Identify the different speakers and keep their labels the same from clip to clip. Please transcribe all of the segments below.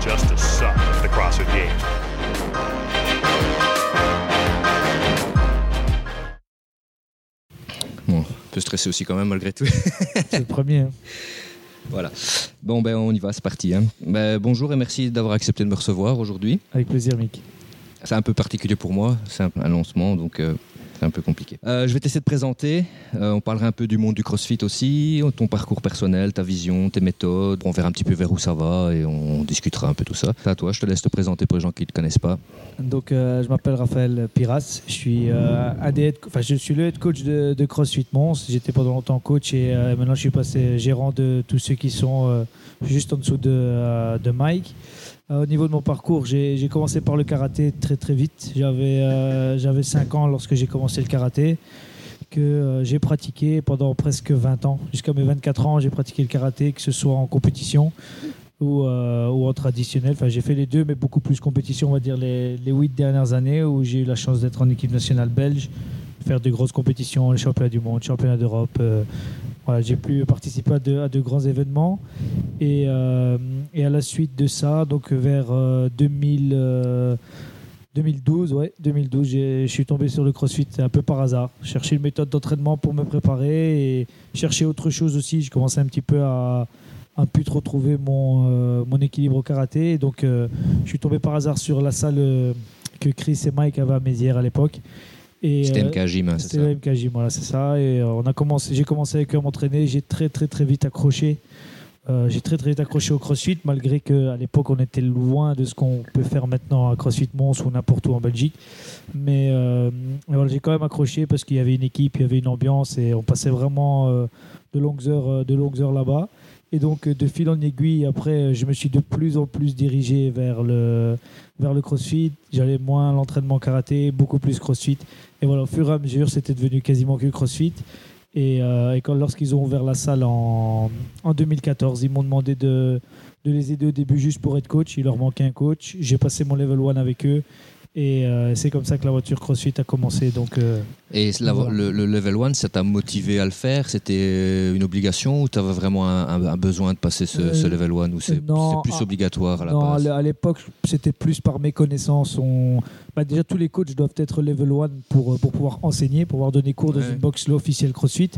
Speaker 1: just as some of the CrossFit Games.
Speaker 2: Bon, un peu stressé aussi quand même malgré tout.
Speaker 3: C'est le premier. hein.
Speaker 2: voilà. Bon, ben on y va, c'est parti. hein. Ben, bonjour et merci d'avoir accepté de me recevoir aujourd'hui.
Speaker 3: Avec plaisir, Mick.
Speaker 2: C'est un peu particulier pour moi, c'est un, un lancement, donc euh, c'est un peu compliqué. Euh, je vais t'essayer de présenter. Euh, on parlera un peu du monde du CrossFit aussi, ton parcours personnel, ta vision, tes méthodes. On verra un petit peu vers où ça va et on discutera un peu tout ça. À toi, je te laisse te présenter pour les gens qui ne te connaissent pas.
Speaker 3: Donc, euh, je m'appelle Raphaël Piras. Je suis, euh, un des head- enfin, je suis le head coach de, de CrossFit Mons. J'étais pendant longtemps coach et euh, maintenant je suis passé gérant de tous ceux qui sont euh, juste en dessous de, euh, de Mike. Euh, au niveau de mon parcours, j'ai commencé par le karaté très très vite. J'avais euh, j'avais 5 ans lorsque j'ai commencé le karaté que euh, j'ai pratiqué pendant presque 20 ans. Jusqu'à mes 24 ans, j'ai pratiqué le karaté, que ce soit en compétition ou, euh, ou en traditionnel. Enfin, j'ai fait les deux, mais beaucoup plus compétition, on va dire, les, les 8 dernières années où j'ai eu la chance d'être en équipe nationale belge, faire de grosses compétitions, les championnats du monde, championnats d'Europe. euh, voilà, j'ai pu participer à de, grands événements. Et, euh, et à la suite de ça, donc vers euh, 2000, euh, 2012, ouais, 2012, j'ai- je suis tombé sur le CrossFit un peu par hasard. Chercher une méthode d'entraînement pour me préparer et chercher autre chose aussi. Je commençais un petit peu à, à plus trop trouver mon, mon équilibre au karaté. Donc, je suis tombé par hasard sur la salle que Chris et Mike avaient à Mézières à l'époque.
Speaker 2: C'était
Speaker 3: euh,
Speaker 2: MK Gym, hein, c'est ça
Speaker 3: voilà, c'est ça. Et euh, on a commencé, j'ai commencé avec eux à m'entraîner. J'ai très, très, très vite accroché. Euh, j'ai très, très vite accroché au CrossFit, malgré qu'à l'époque, on était loin de ce qu'on peut faire maintenant à CrossFit Mons ou n'importe où en Belgique. Mais euh, voilà, j'ai quand même accroché parce qu'il y avait une équipe, il y avait une ambiance et on passait vraiment euh, de longues heures, euh, de longues heures là-bas. Et donc, euh, de fil en aiguille, après, euh, je me suis de plus en plus dirigé vers le, vers le CrossFit. J'allais moins à l'entraînement karaté, beaucoup plus CrossFit. Et voilà, au fur et à mesure, c'était devenu quasiment que CrossFit. Et, euh, quand, lorsqu'ils ont ouvert la salle en, en 2014, ils m'ont demandé de, de les aider au début juste pour être coach. Il leur manquait un coach. J'ai passé mon level 1 avec eux. Et euh, c'est comme ça que la voiture CrossFit a commencé. Donc, euh,
Speaker 2: Et la-
Speaker 3: Voilà.
Speaker 2: le, le level 1, ça t'a motivé à le faire? C'était une obligation ou tu avais vraiment un, besoin de passer ce, ce
Speaker 3: Euh,
Speaker 2: level 1 ou c'est plus
Speaker 3: ah,
Speaker 2: obligatoire à la
Speaker 3: non,
Speaker 2: base?
Speaker 3: à l'époque, c'était plus par mes connaissances. On... bah, déjà, tous les coachs doivent être level 1 pour, euh, pour pouvoir enseigner, pour pouvoir donner cours dans une box officielle CrossFit.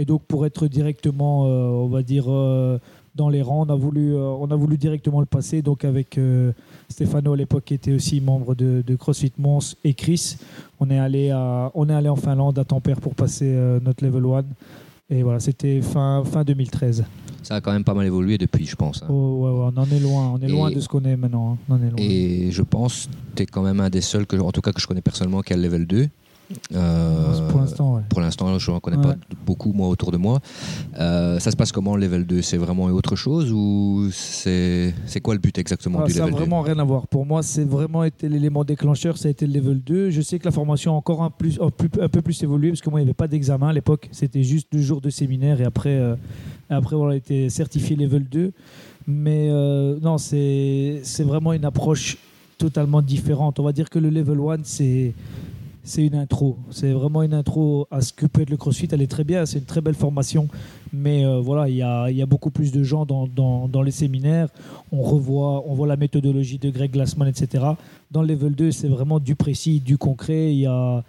Speaker 3: Et donc, pour être directement, euh, on va dire, euh, dans les rangs, on a, voulu, euh, on a voulu directement le passer. Donc, avec euh, Stefano à l'époque, qui était aussi membre de, de CrossFit Mons, et Chris, on est allé, à, on est allé en Finlande, à Tampere, pour passer euh, notre level 1. Et voilà, c'était fin, fin 2013.
Speaker 2: Ça a quand même pas mal évolué depuis, je pense. hein.
Speaker 3: Oh, ouais, ouais, on en est loin, on est
Speaker 2: Et-
Speaker 3: loin de ce qu'on est maintenant. hein. On en est loin.
Speaker 2: Et je pense que tu es quand même un des seuls, que, en tout cas que je connais personnellement, qui a le level 2. Euh,
Speaker 3: pour l'instant, ouais.
Speaker 2: Pour l'instant, je n'en connais
Speaker 3: Ouais.
Speaker 2: pas beaucoup, moi, autour de moi. Euh, ça se passe comment, le level 2 C'est vraiment autre chose ou c'est quoi le but exactement
Speaker 3: Ah,
Speaker 2: du
Speaker 3: ça n'a
Speaker 2: level 2
Speaker 3: vraiment rien à voir. Pour moi, c'est vraiment été l'élément déclencheur, ça a été le level 2. Je sais que la formation a encore un, plus, un, plus- un peu plus évolué parce que moi, il n'y avait pas d'examen à l'époque. C'était juste deux jours de séminaire et après, euh, après on a été certifié level 2. Mais non, c'est vraiment une approche totalement différente. On va dire que le level 1, c'est c'est une intro. C'est vraiment une intro à ce que peut être le CrossFit. Elle est très bien, c'est une très belle formation. Mais euh, voilà, il y a, beaucoup plus de gens dans, les séminaires. On revoit, on voit la méthodologie de Greg Glassman, etc. Dans le level 2, c'est vraiment du précis, du concret. Il y a,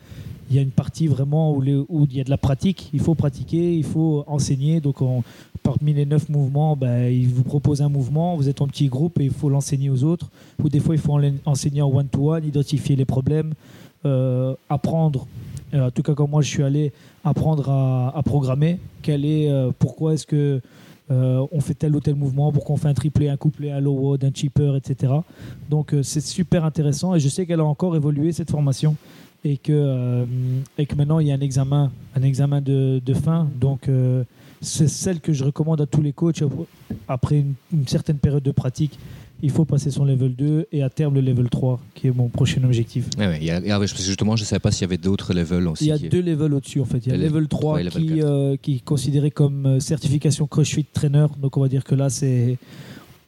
Speaker 3: une partie vraiment où, il y a de la pratique. Il faut pratiquer, il faut enseigner. Donc, on- parmi les neuf mouvements, ben, il vous propose un mouvement. Vous êtes en petit groupe et il faut l'enseigner aux autres. Ou des fois, il faut en- enseigner en one-to-one, identifier les problèmes, apprendre. euh, en tout cas, quand moi je suis allé apprendre à, programmer, quel est, euh, pourquoi est-ce que euh, on fait tel ou tel mouvement, pourquoi on fait un triplé, un couplet, un low wad, un cheaper, etc. Donc euh, c'est super intéressant et je sais qu'elle a encore évolué cette formation et que, euh, maintenant il y a un examen, un examen de, fin. Donc euh, c'est celle que je recommande à tous les coachs après une certaine période de pratique. Il faut passer son level 2 et à terme le level 3 qui est mon prochain objectif.
Speaker 2: Ouais, ouais, il y a- il y a- parce que justement, je ne savais pas s'il y avait d'autres levels aussi.
Speaker 3: Il y a
Speaker 2: qui-
Speaker 3: deux levels au-dessus en fait. Il y a
Speaker 2: Le-
Speaker 3: level 3
Speaker 2: ouais, level
Speaker 3: qui,
Speaker 2: 4.
Speaker 3: euh, qui est considéré comme euh, certification CrossFit Trainer. Donc on va dire que là c'est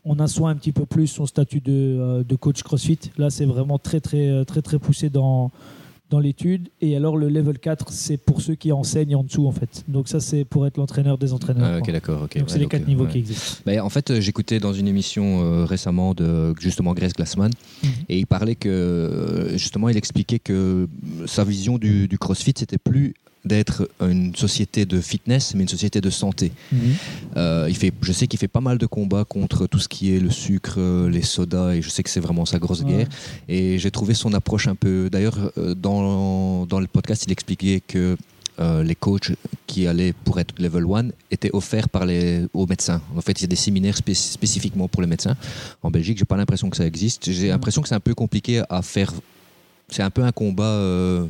Speaker 3: on assoit un petit peu plus son statut de, euh, de coach CrossFit. Là c'est vraiment très très très très poussé dans dans l'étude. Et alors, le level 4, c'est pour ceux qui enseignent en dessous, en fait. Donc, ça, c'est pour être l'entraîneur des entraîneurs.
Speaker 2: Ah, ok, d'accord.
Speaker 3: Donc,
Speaker 2: Ouais,
Speaker 3: c'est les quatre
Speaker 2: euh,
Speaker 3: niveaux
Speaker 2: ouais.
Speaker 3: qui existent.
Speaker 2: Ben, en fait, euh, j'écoutais dans une émission euh, récemment de justement Grace Glassman
Speaker 3: Mhm.
Speaker 2: et il parlait que justement il expliquait que sa vision du, du CrossFit c'était plus d'être une société de fitness mais une société de santé.
Speaker 3: Mhm.
Speaker 2: Euh, il fait, je sais qu'il fait pas mal de combats contre tout ce qui est le sucre, les sodas et je sais que c'est vraiment sa grosse
Speaker 3: Ouais.
Speaker 2: guerre. Et j'ai trouvé son approche un peu. D'ailleurs, euh, dans, dans le podcast, il expliquait que euh, les coachs qui allaient pour être level 1 étaient offerts par les, aux médecins. En fait, il y a des séminaires spé- spécifiquement pour les médecins. En Belgique, j'ai pas l'impression que ça existe. J'ai l'impression que c'est un peu compliqué à faire. C'est un peu un combat. euh,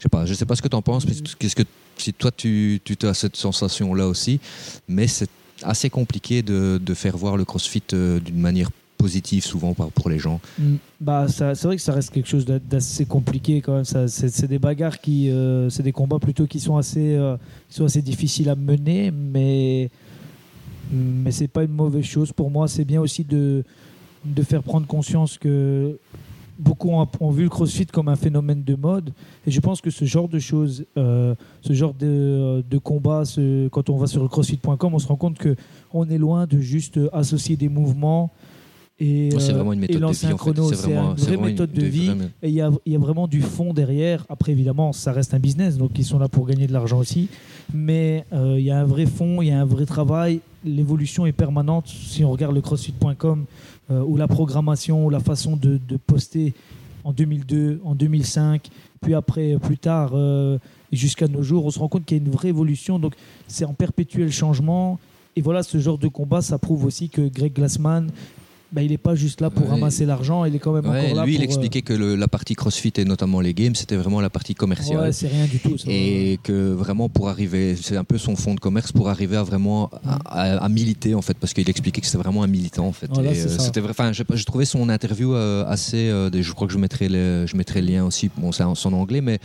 Speaker 2: je sais pas. Je sais pas ce que tu en penses. mais Qu'est-ce que si toi tu, tu as cette sensation là aussi, mais c'est assez compliqué de, de faire voir le CrossFit euh, d'une manière positive souvent pour les gens.
Speaker 3: Mm. Bah, c'est vrai que ça reste quelque chose d'a- d'assez compliqué quand même. C'est, c'est des bagarres qui, euh, c'est des combats plutôt qui sont assez, euh, qui sont assez difficiles à mener, mais mais c'est pas une mauvaise chose pour moi. C'est bien aussi de de faire prendre conscience que beaucoup ont, vu le CrossFit comme un phénomène de mode, et je pense que ce genre de choses, euh, ce genre de, de combat, quand on va sur CrossFit.com, on se rend compte que on est loin de juste associer des mouvements. Et,
Speaker 2: c'est
Speaker 3: euh,
Speaker 2: vraiment une méthode de vie. En fait. C'est
Speaker 3: c'est
Speaker 2: vraiment,
Speaker 3: une
Speaker 2: c'est
Speaker 3: vraie méthode de vie. Et il y a, il y a vraiment du fond derrière. Après, évidemment, ça reste un business, donc ils sont là pour gagner de l'argent aussi. Mais euh, il y a un vrai fond, il y a un vrai travail. L'évolution est permanente. Si on regarde le CrossFit.com, euh, ou la programmation, ou la façon de, de poster en 2002, en 2005, puis après, plus tard, euh, jusqu'à nos jours, on se rend compte qu'il y a une vraie évolution. Donc, c'est en perpétuel changement. Et voilà, ce genre de combat, ça prouve aussi que Greg Glassman, bah, il n'est pas juste là pour
Speaker 2: Ouais.
Speaker 3: ramasser l'argent, il est quand même
Speaker 2: Ouais,
Speaker 3: encore là
Speaker 2: lui, il
Speaker 3: pour, euh,
Speaker 2: expliquait que le- la partie CrossFit et notamment les games, c'était vraiment la partie commerciale.
Speaker 3: Ouais, c'est rien du tout. ça.
Speaker 2: et que vraiment pour arriver, c'est un peu son fond de commerce pour arriver à vraiment à, à- à militer en fait, parce qu'il expliquait que c'était vraiment un militant en fait.
Speaker 3: Voilà, c'est
Speaker 2: euh, c'était vrai. Enfin, j'ai pas- j'ai trouvé son interview euh, assez. je crois que je mettrai le, je mettrai le lien aussi. Bon, c'est en anglais, mais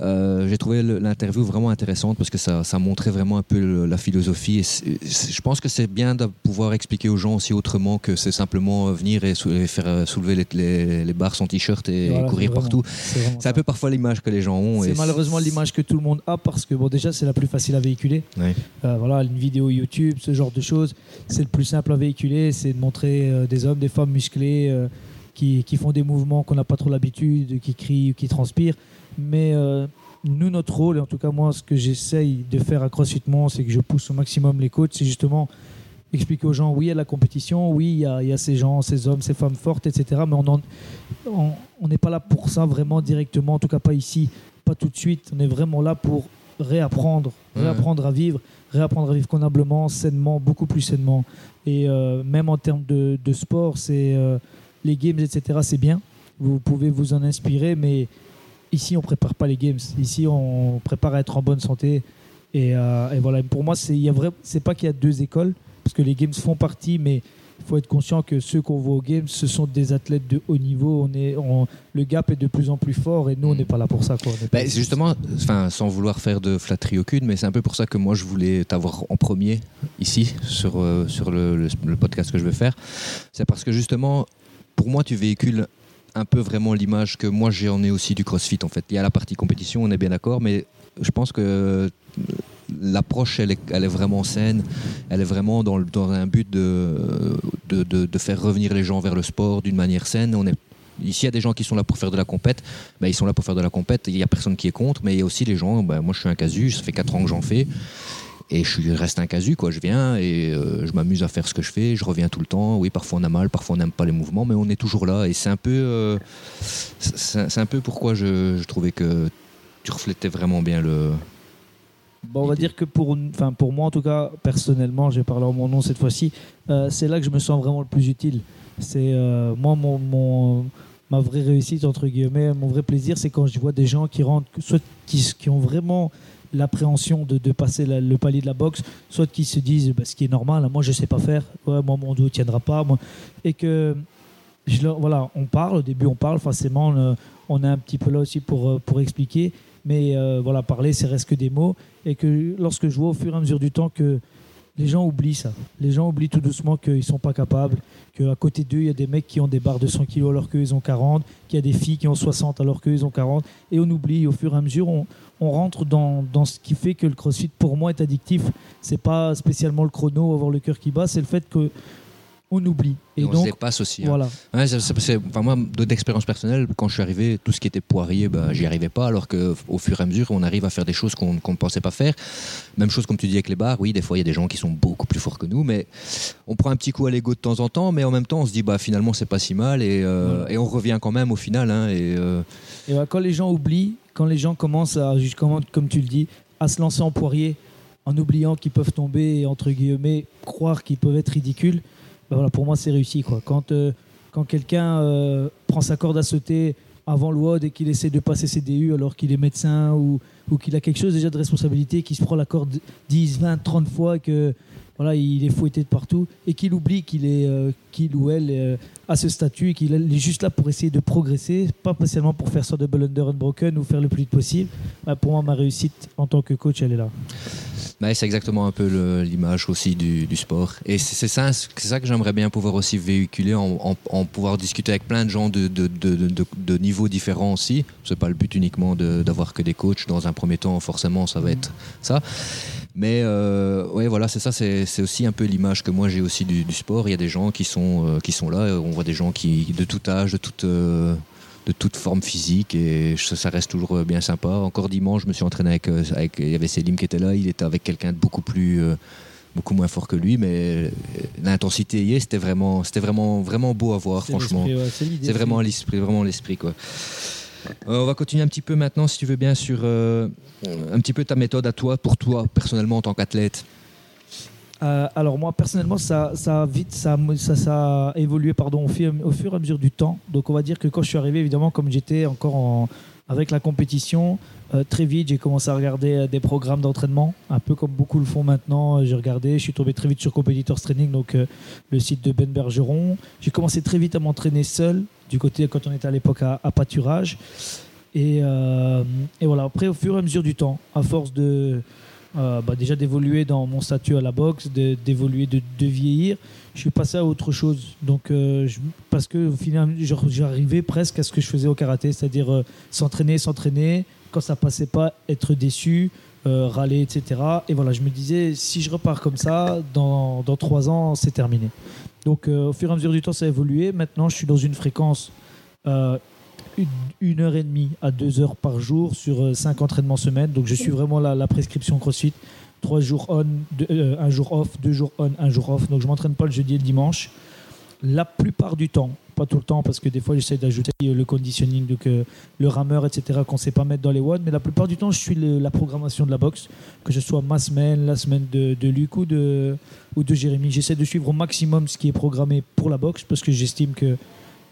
Speaker 2: euh, j'ai trouvé l'interview vraiment intéressante parce que ça, ça montrait vraiment un peu le- la philosophie. Et je pense que c'est bien de pouvoir expliquer aux gens aussi autrement que c'est simplement euh, venir et, sou- et faire euh, soulever les, les, les barres sans t-shirt et
Speaker 3: Voilà,
Speaker 2: courir
Speaker 3: vraiment-
Speaker 2: partout.
Speaker 3: C'est
Speaker 2: un peu parfois l'image que les gens ont.
Speaker 3: C'est malheureusement l'image que tout le monde a parce que bon déjà c'est la plus facile à véhiculer. Euh, voilà une vidéo YouTube, ce genre de choses, c'est le plus simple à véhiculer, c'est de montrer euh, des hommes, des femmes musclés euh, qui, qui font des mouvements qu'on n'a pas trop l'habitude, qui crient, qui transpirent. Mais nous notre rôle, et en tout cas moi ce que j'essaye de faire à CrossFit c'est que je pousse au maximum les coachs, c'est justement expliquer aux gens oui il y a la compétition, oui il y a, il y a ces gens, ces hommes, ces femmes fortes, etc. Mais on n'est pas là pour ça vraiment directement, en tout cas pas ici, pas tout de suite. On est vraiment là pour réapprendre, réapprendre à vivre, réapprendre à vivre convenablement, sainement, beaucoup plus sainement. Et euh, même en termes de, de sport, c'est euh, les games, etc. C'est bien. Vous pouvez vous en inspirer, mais ici on prépare pas les games. Ici on prépare à être en bonne santé. Et, euh, et voilà. Pour moi, c'est pas qu'il y a deux écoles parce que les games font partie, mais il faut être conscient que ceux qu'on voit aux games, ce sont des athlètes de haut niveau. On est, on- le gap est de plus en plus fort et nous, on n'est pas là pour ça. Quoi. On est
Speaker 2: Bah, c'est justement, enfin, sans vouloir faire de flatterie aucune, mais c'est un peu pour ça que moi je voulais t'avoir en premier ici sur, euh, sur le, le- le podcast que je vais faire. C'est parce que justement, pour moi, tu véhicules un peu vraiment l'image que moi j'en ai aussi du CrossFit en fait. Il y a la partie compétition, on est bien d'accord, mais je pense que euh, l'approche elle est, vraiment saine, elle est vraiment dans, un but de, faire revenir les gens vers le sport d'une manière saine. On est Ici, il y a des gens qui sont là pour faire de la compète. Ben, ils sont là pour faire de la compète. Il n'y a personne qui est contre. Mais il y a aussi les gens. ben, moi, je suis un casu. Ça fait 4 ans que j'en fais. Et je reste un casu. Quoi. Je viens et euh, je m'amuse à faire ce que je fais. Je reviens tout le temps. Oui, parfois on a mal. Parfois on n'aime pas les mouvements. Mais on est toujours là. Et c'est un peu, euh, c'est un peu pourquoi je trouvais que tu reflétais vraiment bien le.
Speaker 3: Bon, on va dire que pour, enfin, pour moi, en tout cas, personnellement, je vais parler en mon nom cette fois-ci, euh, c'est là que je me sens vraiment le plus utile. C'est euh, moi, mon, mon- ma vraie réussite, entre guillemets, mon vrai plaisir, c'est quand je vois des gens qui rentrent, soit qui, qui ont vraiment l'appréhension de, de passer la- le palier de la boxe, soit qui se disent bah, ce qui est normal, moi je sais pas faire, ouais, moi mon dos ne tiendra pas, moi. et que je voilà, on parle, au début on parle, forcément on, euh, on est un petit peu là aussi pour, pour expliquer, mais euh, voilà, parler, c'est reste que des mots. Et que lorsque je vois au fur et à mesure du temps que les gens oublient ça. Les gens oublient tout doucement qu'ils sont pas capables, qu'à côté d'eux, il y a des mecs qui ont des barres de 100 kg alors qu'ils ont 40, qu'il y a des filles qui ont 60 alors qu'ils ont 40. Et on oublie, au fur et à mesure, on, rentre dans, ce qui fait que le crossfit, pour moi, est addictif. C'est pas spécialement le chrono, avoir le cœur qui bat, c'est le fait que on oublie.
Speaker 2: Et, on
Speaker 3: donc,
Speaker 2: se dépasse aussi. hein.
Speaker 3: voilà.
Speaker 2: Ouais, c'est- enfin, moi, de- d'expérience personnelle, quand je suis arrivé, tout ce qui était poirier, bah, j'y arrivais pas, alors qu'au fur et à mesure, on arrive à faire des choses qu'on ne pensait pas faire. Même chose comme tu dis avec les barres, oui, des fois, il y a des gens qui sont beaucoup plus forts que nous, mais on prend un petit coup à l'ego de temps en temps, mais en même temps, on se dit, bah, finalement, c'est pas si mal, et, euh, et on revient quand même au final. hein, et, euh,
Speaker 3: Et voilà, quand les gens oublient, quand les gens commencent à, comme, comme tu le dis, à se lancer en poirier, en oubliant qu'ils peuvent tomber et entre guillemets croire qu'ils peuvent être ridicules, ben pour moi c'est réussi. Euh, quand quelqu'un euh, prend sa corde à sauter avant WOD et qu'il essaie de passer ses DU alors qu'il est médecin ou, qu'il a quelque chose déjà de responsabilité, qu'il se prend la corde 10, 20, 30 fois et que voilà, il est fouetté de partout et qu'il oublie qu'il est euh, qu'il ou elle euh, a ce statut et qu'il est juste là pour essayer de progresser, pas spécialement pour faire ça double under unbroken ou faire le plus vite possible. Bah, pour moi, ma réussite en tant que coach, elle est là.
Speaker 2: Ouais, c'est exactement un peu l'image aussi du, sport. Et c'est ça, ça que j'aimerais bien pouvoir aussi véhiculer, en, en- pouvoir discuter avec plein de gens de, de, de, de- niveaux différents aussi. C'est pas le but uniquement d'avoir que des coachs. Dans un premier temps, forcément, ça va être ça. Mais euh, ouais, voilà, c'est ça. C'est aussi un peu l'image que moi j'ai aussi du sport. Il y a des gens qui sont, euh, qui sont là. On voit des gens qui, de tout âge, de toute. euh, de toute forme physique et ça, reste toujours bien sympa. Encore dimanche, je me suis entraîné avec, euh, avec il y avait Selim qui était là, il était avec quelqu'un de beaucoup plus euh, beaucoup moins fort que lui, mais euh, l'intensité y est, c'était vraiment c'était vraiment vraiment beau à voir, franchement.
Speaker 3: ouais, c'est
Speaker 2: vraiment l'esprit, vraiment l'esprit quoi. Euh, on va continuer un petit peu maintenant, si tu veux bien, sur euh, un petit peu ta méthode à toi, pour toi personnellement en tant qu'athlète.
Speaker 3: Euh, alors moi personnellement ça, ça a vite ça, ça, évolué pardon au fur, au et à mesure du temps. Donc on va dire que quand je suis arrivé évidemment comme j'étais encore en, avec la compétition euh, très vite j'ai commencé à regarder euh, des programmes d'entraînement un peu comme beaucoup le font maintenant. J'ai regardé je suis tombé très vite sur Competitors Training donc le site de Ben Bergeron. J'ai commencé très vite à m'entraîner seul du côté quand on était à l'époque à, pâturage. Et, et voilà après au fur et à mesure du temps à force de euh, bah, déjà d'évoluer dans mon statut à la boxe, d'évoluer, de, vieillir. Je suis passé à autre chose. Donc, euh, parce que au final, j'arrivais presque à ce que je faisais au karaté, c'est-à-dire euh, s'entraîner, s'entraîner. Quand ça passait pas, être déçu, râler, etc. Et voilà, je me disais, si je repars comme ça, dans, trois ans, c'est terminé. Donc, au fur et à mesure du temps, ça a évolué. Maintenant, je suis dans une fréquence. Une- heure et demie à deux heures par jour sur euh, cinq entraînements semaine. Donc je suis vraiment la, la prescription CrossFit. Trois jours on, deux- euh, un jour off, deux jours on, un jour off. Donc je m'entraîne pas le jeudi et le dimanche. La plupart du temps, pas tout le temps, parce que des fois j'essaie d'ajouter euh, le conditioning, donc, le rameur, etc., qu'on sait pas mettre dans les WOD. Mais la plupart du temps, je suis la programmation de la boxe, que ce soit ma semaine, la semaine de, de Luc ou de, ou de Jérémy. J'essaie de suivre au maximum ce qui est programmé pour la boxe, parce que j'estime que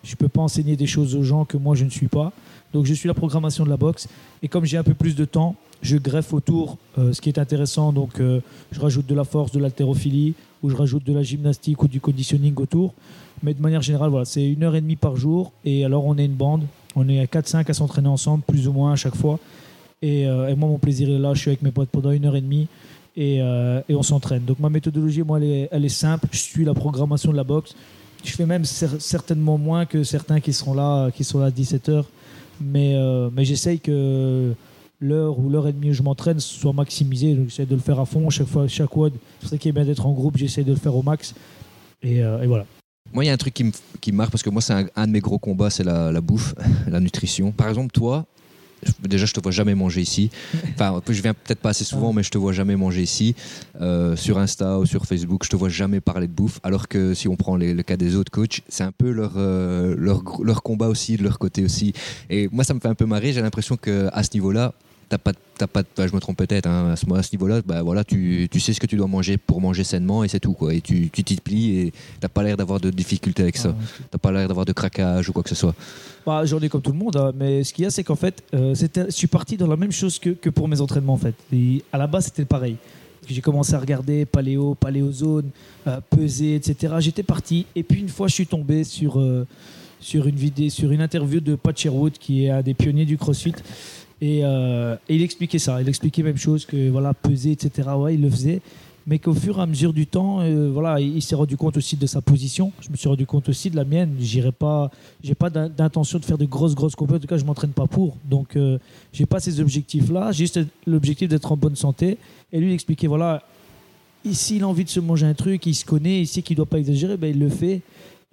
Speaker 3: je ne peux pas enseigner des choses aux gens que moi je ne suis pas. Donc je suis la programmation de la boxe. Et comme j'ai un peu plus de temps, je greffe autour euh, ce qui est intéressant. Donc euh, je rajoute de la force, de l'haltérophilie, ou je rajoute de la gymnastique ou du conditioning autour. Mais de manière générale, voilà, c'est une heure et demie par jour. Et alors on est une bande. On est à 4-5 à s'entraîner ensemble, plus ou moins à chaque fois. Et, euh, et moi, mon plaisir est là. Je suis avec mes potes pendant une heure et demie. Et, on s'entraîne. Donc ma méthodologie, moi, elle est simple. Je suis la programmation de la boxe. Je fais même cer- certainement moins que certains qui seront là, qui sont là à 17h. Mais, euh, mais j'essaye que l'heure ou l'heure et demie où je m'entraîne soit maximisée. Donc j'essaie de le faire à fond. Chaque fois, chaque WOD, c'est ça qui est bien d'être en groupe. J'essaie de le faire au max. Et, euh, voilà.
Speaker 2: Moi, il y a un truc qui me, qui marque parce que moi, c'est un, un de mes gros combats, c'est la, la bouffe, la nutrition. Par exemple, toi, déjà, je te vois jamais manger ici. Enfin, je viens peut-être pas assez souvent, mais je te vois jamais manger ici. Euh, sur Insta ou sur Facebook, je te vois jamais parler de bouffe. Alors que si on prend les- le cas des autres coachs, c'est un peu leur, euh, leur, leur combat aussi, de leur côté aussi. Et moi, ça me fait un peu marrer. J'ai l'impression qu'à ce niveau-là, T'as pas, t'as pas, bah, je me trompe peut-être, hein, à ce, niveau-là, bah, voilà, tu, tu sais ce que tu dois manger pour manger sainement et c'est tout. Quoi. Et tu tu t'y plies et t'as pas l'air d'avoir de difficultés avec ça.
Speaker 3: Ah,
Speaker 2: T'as pas l'air d'avoir de craquage ou quoi que ce soit.
Speaker 3: Bah, J'en ai comme tout le monde, hein, mais ce qu'il y a, c'est qu'en fait, euh, je suis parti dans la même chose que, que pour mes entraînements. En fait. Et à la base, c'était pareil. J'ai commencé à regarder paléo, paléozone, euh, peser, etc. J'étais parti. Et puis, une fois, je suis tombé sur, euh, sur, une, vidéo, sur une interview de Pat Sherwood, qui est un des pionniers du CrossFit. Et, euh, et il expliquait ça. Il expliquait même chose que voilà, peser, etc. Ouais, il le faisait. mais qu'au fur et à mesure du temps, euh, voilà, il, il s'est rendu compte aussi de sa position. Je me suis rendu compte aussi de la mienne. J'irai pas, pas d'in- d'intention de faire de grosses grosses compétitions. En tout cas, je m'entraîne pas pour. Donc, euh, j'ai pas ces objectifs-là. J'ai juste l'objectif d'être en bonne santé. Et lui, il expliquait voilà, s'il a envie de se manger un truc, il se connaît, il sait qu'il doit pas exagérer, ben il le fait.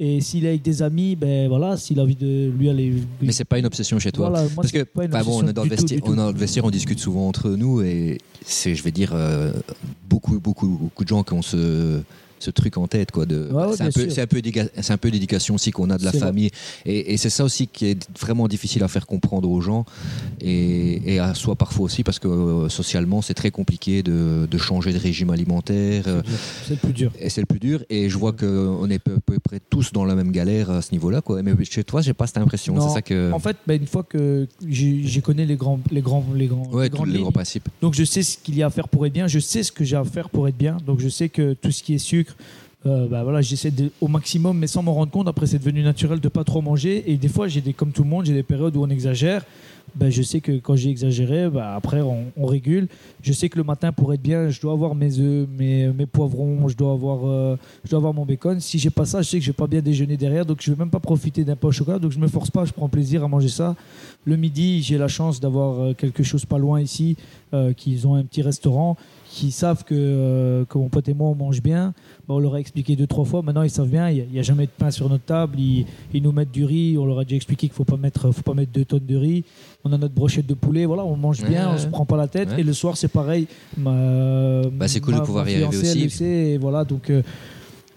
Speaker 3: Et s'il est avec des amis, ben voilà, s'il a envie de lui aller.
Speaker 2: Mais c'est pas une obsession chez toi.
Speaker 3: Voilà, moi,
Speaker 2: Parce que,
Speaker 3: pas une
Speaker 2: bon, est dans le vestiaire, on est dans le vestiaire, on discute souvent entre nous et c'est, je vais dire, euh, beaucoup, beaucoup, beaucoup de gens qui ont ce, ce truc en tête, quoi. De,
Speaker 3: Ouais, ouais,
Speaker 2: c'est, un peu, c'est un peu, c'est un peu l'éducation aussi qu'on a de la
Speaker 3: C'est vrai.
Speaker 2: famille et, et c'est ça aussi qui est vraiment difficile à faire comprendre aux gens et, et à soi parfois aussi parce que euh, socialement c'est très compliqué de, de changer de régime alimentaire. euh,
Speaker 3: C'est le plus dur.
Speaker 2: et c'est le plus dur. Et je vois qu'on est peu- à peu près tous dans la même galère à ce niveau-là. Quoi. Mais chez toi, j'ai pas cette impression.
Speaker 3: Non.
Speaker 2: C'est ça que.
Speaker 3: En fait, ben, une fois que j'ai j'ai connu les grands, les grands, les grands,
Speaker 2: ouais,
Speaker 3: les
Speaker 2: grands principes.
Speaker 3: Donc je sais ce qu'il y a à faire pour être bien, je sais ce que j'ai à faire pour être bien. Donc je sais que tout ce qui est sucre, euh, bah voilà, j'essaie au maximum, mais sans m'en rendre compte. Après, c'est devenu naturel de pas trop manger. Et des fois, j'ai des, comme tout le monde, j'ai des périodes où on exagère. Ben, je sais que quand j'ai exagéré, bah, après on, régule. Je sais que le matin pour être bien, je dois avoir mes œufs, mes, poivrons, je dois avoir, euh, je dois avoir mon bacon. Si j'ai pas ça, je sais que je vais pas bien déjeuner derrière, donc je vais même pas profiter d'un pain au chocolat. Donc je me force pas, je prends plaisir à manger ça. Le midi, j'ai la chance d'avoir euh, quelque chose pas loin ici, euh, qu'ils ont un petit restaurant, qui savent que, que mon pote et moi on mange bien. Bah, on leur a expliqué deux trois fois. Maintenant ils savent bien. Il n'y a, jamais de pain sur notre table. Ils, ils nous mettent du riz. On leur a déjà expliqué qu'il faut faut pas mettre deux tonnes de riz. On a notre brochette de poulet. Voilà, on mange bien. On se prend pas la tête. Et le soir c'est pareil.
Speaker 2: Bah, c'est cool de pouvoir y arriver aussi.
Speaker 3: et voilà donc.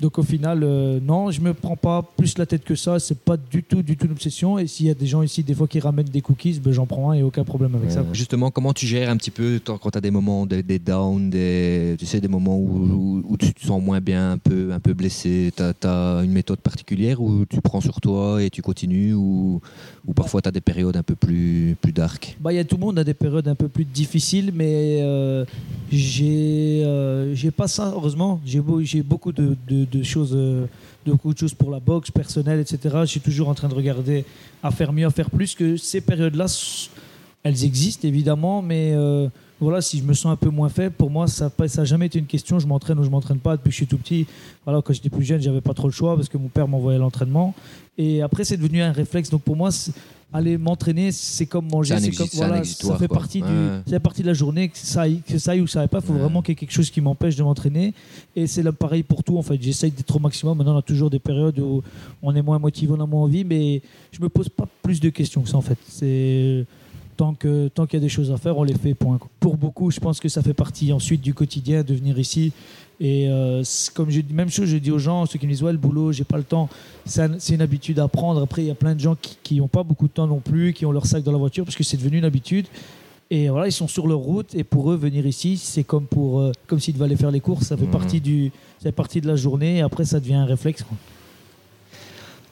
Speaker 3: Donc au final, euh, non, je me prends pas plus la tête que ça. C'est pas du tout, du tout une obsession. Et s'il y a des gens ici, des fois qui ramènent des cookies, ben, j'en prends un et aucun problème avec ça.
Speaker 2: Justement, comment tu gères un petit peu quand tu as des moments, des, des downs, des, tu sais, des moments où, où- où tu te sens moins bien, un peu, un peu blessé? Tu as, une méthode particulière où tu prends sur toi et tu continues ou, ou parfois tu as des périodes un peu plus, plus dark?
Speaker 3: Bah, il y a tout le monde a des périodes un peu plus difficiles, mais euh, j'ai euh, j'ai pas ça heureusement. J'ai beau- j'ai beaucoup de, de- de choses, euh, beaucoup de choses pour la boxe personnelle, etc. Je suis toujours en train de regarder à faire mieux, à faire plus. Que ces périodes-là, elles existent évidemment, mais euh, voilà, si je me sens un peu moins faible, pour moi, ça n'a ça jamais été une question. Je m'entraîne ou je m'entraîne pas depuis que je suis tout petit. Voilà, quand j'étais plus jeune, j'avais pas trop le choix parce que mon père m'envoyait l'entraînement. Et après, c'est devenu un réflexe. Donc pour moi, aller m'entraîner, c'est comme manger.
Speaker 2: C'est
Speaker 3: comme voilà, ça fait partie du,
Speaker 2: Ouais.
Speaker 3: ça fait partie de la journée. Que ça aille, que ça aille ou que ça aille pas, il faut
Speaker 2: Ouais.
Speaker 3: vraiment qu'il y ait quelque chose qui m'empêche de m'entraîner. Et c'est pareil pour tout. En fait, j'essaye d'être au maximum. Maintenant, on a toujours des périodes où on est moins motivé, on a moins envie, mais je me pose pas plus de questions que ça. En fait, c'est tant que tant qu'il y a des choses à faire, on les fait. Point. Pour beaucoup, je pense que ça fait partie ensuite du quotidien de venir ici. Et euh, comme je dis, même chose, je dis aux gens, ceux qui me disent ouais le boulot, j'ai pas le temps. C'est un- c'est une habitude à prendre. Après, il y a plein de gens qui n'ont pas beaucoup de temps non plus, qui ont leur sac dans la voiture parce que c'est devenu une habitude. Et voilà, ils sont sur leur route et pour eux, venir ici, c'est comme pour euh, comme s'ils devaient aller faire les courses. Ça fait
Speaker 2: Mhm.
Speaker 3: partie du, ça fait partie de la journée. Et après, ça devient un réflexe. quoi.